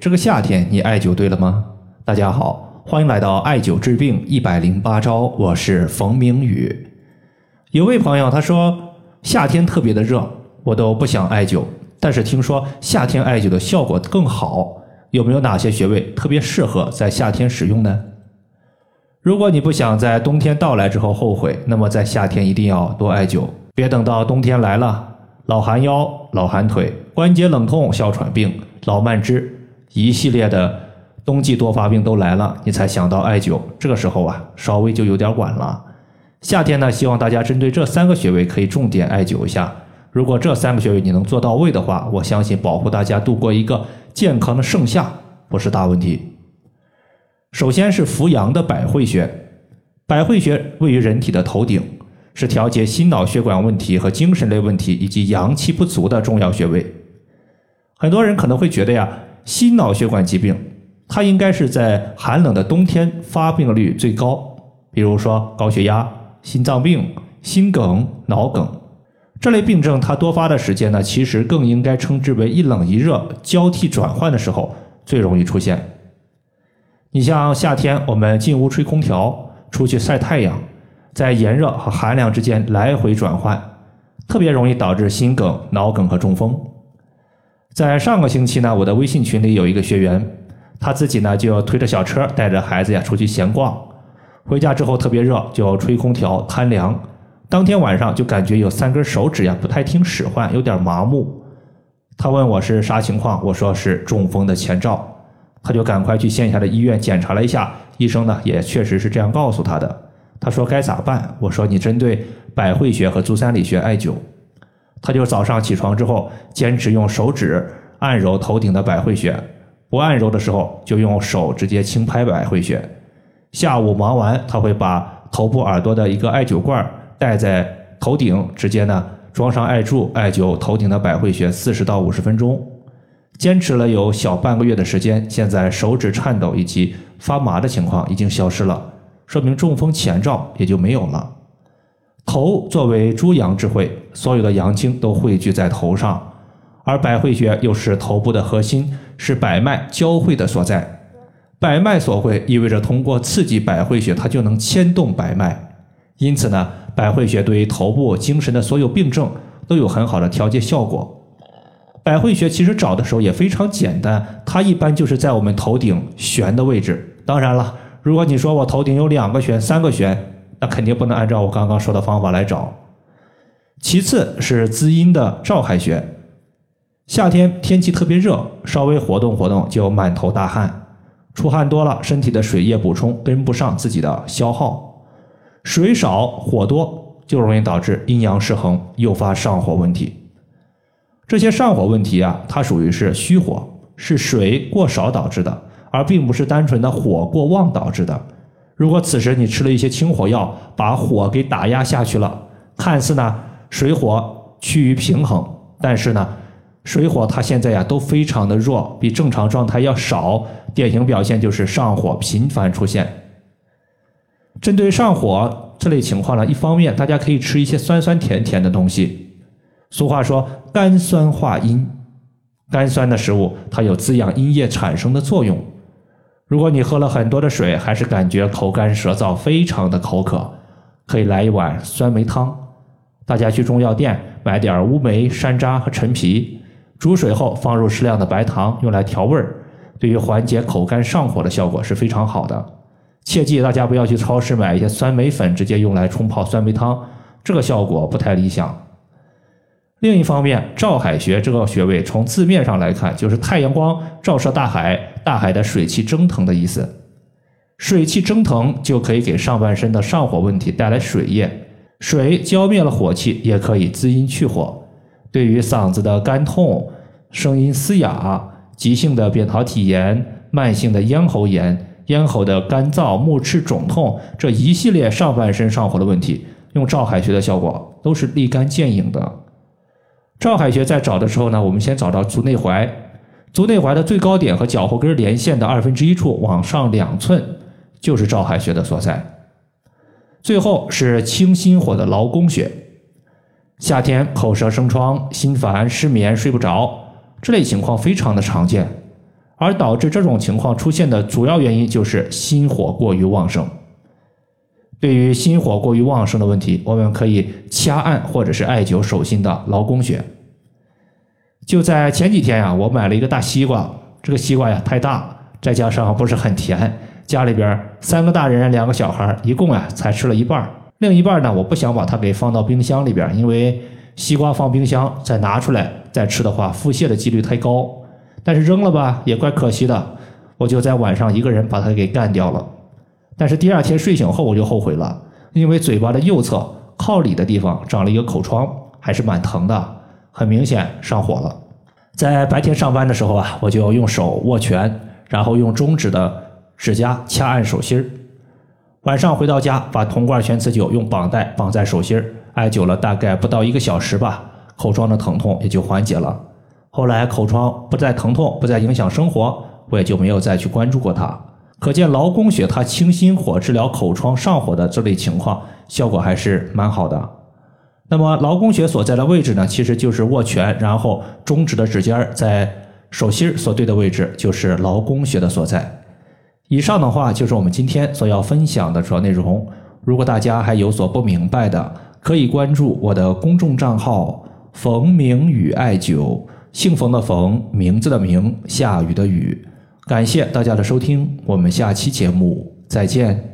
这个夏天你艾灸对了吗？大家好，欢迎来到艾灸治病一百零八招，我是冯明宇。有位朋友他说夏天特别的热，我都不想艾灸，但是听说夏天艾灸的效果更好，有没有哪些穴位特别适合在夏天使用呢？如果你不想在冬天到来之后后悔，那么在夏天一定要多艾灸，别等到冬天来了，老寒腰、老寒腿、关节冷痛、哮喘病、老慢支。一系列的冬季多发病都来了，你才想到艾灸，这个时候啊，稍微就有点晚了。夏天呢，希望大家针对这三个穴位可以重点艾灸一下。如果这三个穴位你能做到位的话，我相信保护大家度过一个健康的盛夏不是大问题。首先是扶阳的百会穴，百会穴位于人体的头顶，是调节心脑血管问题和精神类问题以及阳气不足的重要穴位。很多人可能会觉得呀。心脑血管疾病，它应该是在寒冷的冬天发病率最高，比如说高血压、心脏病、心梗、脑梗这类病症，它多发的时间呢，其实更应该称之为一冷一热交替转换的时候最容易出现。你像夏天，我们进屋吹空调，出去晒太阳，在炎热和寒凉之间来回转换，特别容易导致心梗、脑梗和中风。在上个星期呢，我的微信群里有一个学员，他自己呢就推着小车带着孩子呀出去闲逛，回家之后特别热，就吹空调贪凉，当天晚上就感觉有三根手指呀不太听使唤，有点麻木。他问我是啥情况，我说是中风的前兆，他就赶快去线下的医院检查了一下，医生呢也确实是这样告诉他的。他说该咋办？我说你针对百会穴和足三里穴艾灸。他就早上起床之后，坚持用手指按揉头顶的百会穴，不按揉的时候就用手直接轻拍百会穴。下午忙完，他会把头部耳朵的一个艾灸罐戴在头顶，直接呢装上艾柱，艾灸头顶的百会穴四十到五十分钟。坚持了有小半个月的时间，现在手指颤抖以及发麻的情况已经消失了，说明中风前兆也就没有了。头作为诸阳之会，所有的阳精都汇聚在头上，而百会穴又是头部的核心，是百脉交汇的所在。百脉所会，意味着通过刺激百会穴，它就能牵动百脉。因此呢，百会穴对于头部精神的所有病症都有很好的调节效果。百会穴其实找的时候也非常简单，它一般就是在我们头顶悬的位置。当然了，如果你说我头顶有两个悬、三个悬。那肯定不能按照我刚刚说的方法来找。其次是滋阴的照海穴，夏天天气特别热，稍微活动活动就满头大汗，出汗多了，身体的水液补充跟不上自己的消耗，水少火多就容易导致阴阳失衡，诱发上火问题。这些上火问题啊，它属于是虚火，是水过少导致的，而并不是单纯的火过旺导致的。如果此时你吃了一些清火药，把火给打压下去了，看似呢水火趋于平衡，但是呢水火它现在呀都非常的弱，比正常状态要少，典型表现就是上火频繁出现。针对上火这类情况呢，一方面大家可以吃一些酸酸甜甜的东西，俗话说甘酸化阴，甘酸的食物它有滋养阴液产生的作用。如果你喝了很多的水，还是感觉口干舌燥，非常的口渴，可以来一碗酸梅汤。大家去中药店买点乌梅、山楂和陈皮，煮水后放入适量的白糖，用来调味儿，对于缓解口干上火的效果是非常好的。切记大家不要去超市买一些酸梅粉，直接用来冲泡酸梅汤，这个效果不太理想。另一方面，照海穴这个穴位，从字面上来看，就是太阳光照射大海，大海的水汽蒸腾的意思。水汽蒸腾就可以给上半身的上火问题带来水液，水浇灭了火气，也可以滋阴去火。对于嗓子的干痛、声音嘶哑、急性的扁桃体炎、慢性的咽喉炎、咽喉的干燥、目赤肿痛这一系列上半身上火的问题，用照海穴的效果都是立竿见影的。照海穴在找的时候呢，我们先找到足内踝，足内踝的最高点和脚后跟连线的二分之一处往上两寸，就是照海穴的所在。最后是清心火的劳宫穴。夏天口舌生疮、心烦、失眠、睡不着这类情况非常的常见，而导致这种情况出现的主要原因就是心火过于旺盛。对于心火过于旺盛的问题，我们可以掐按或者是艾灸手心的劳宫穴。就在前几天呀，我买了一个大西瓜，这个西瓜呀太大，再加上不是很甜，家里边三个大人两个小孩，一共啊才吃了一半，另一半呢我不想把它给放到冰箱里边，因为西瓜放冰箱再拿出来再吃的话，腹泻的几率太高。但是扔了吧也怪可惜的，我就在晚上一个人把它给干掉了。但是第二天睡醒后我就后悔了，因为嘴巴的右侧靠里的地方长了一个口疮，还是蛮疼的。很明显上火了，在白天上班的时候啊，我就用手握拳，然后用中指的指甲掐按手心儿。晚上回到家，把铜罐全瓷灸用绑带绑在手心儿，艾灸了大概不到一个小时吧，口疮的疼痛也就缓解了。后来口疮不再疼痛，不再影响生活，我也就没有再去关注过它。可见劳宫穴它清心火、治疗口疮上火的这类情况，效果还是蛮好的。那么劳宫穴所在的位置呢，其实就是握拳，然后中指的指尖在手心所对的位置，就是劳宫穴的所在。以上的话就是我们今天所要分享的主要内容。如果大家还有所不明白的，可以关注我的公众账号“冯明宇艾灸”，姓冯的冯，名字的名，下雨的雨。感谢大家的收听，我们下期节目再见。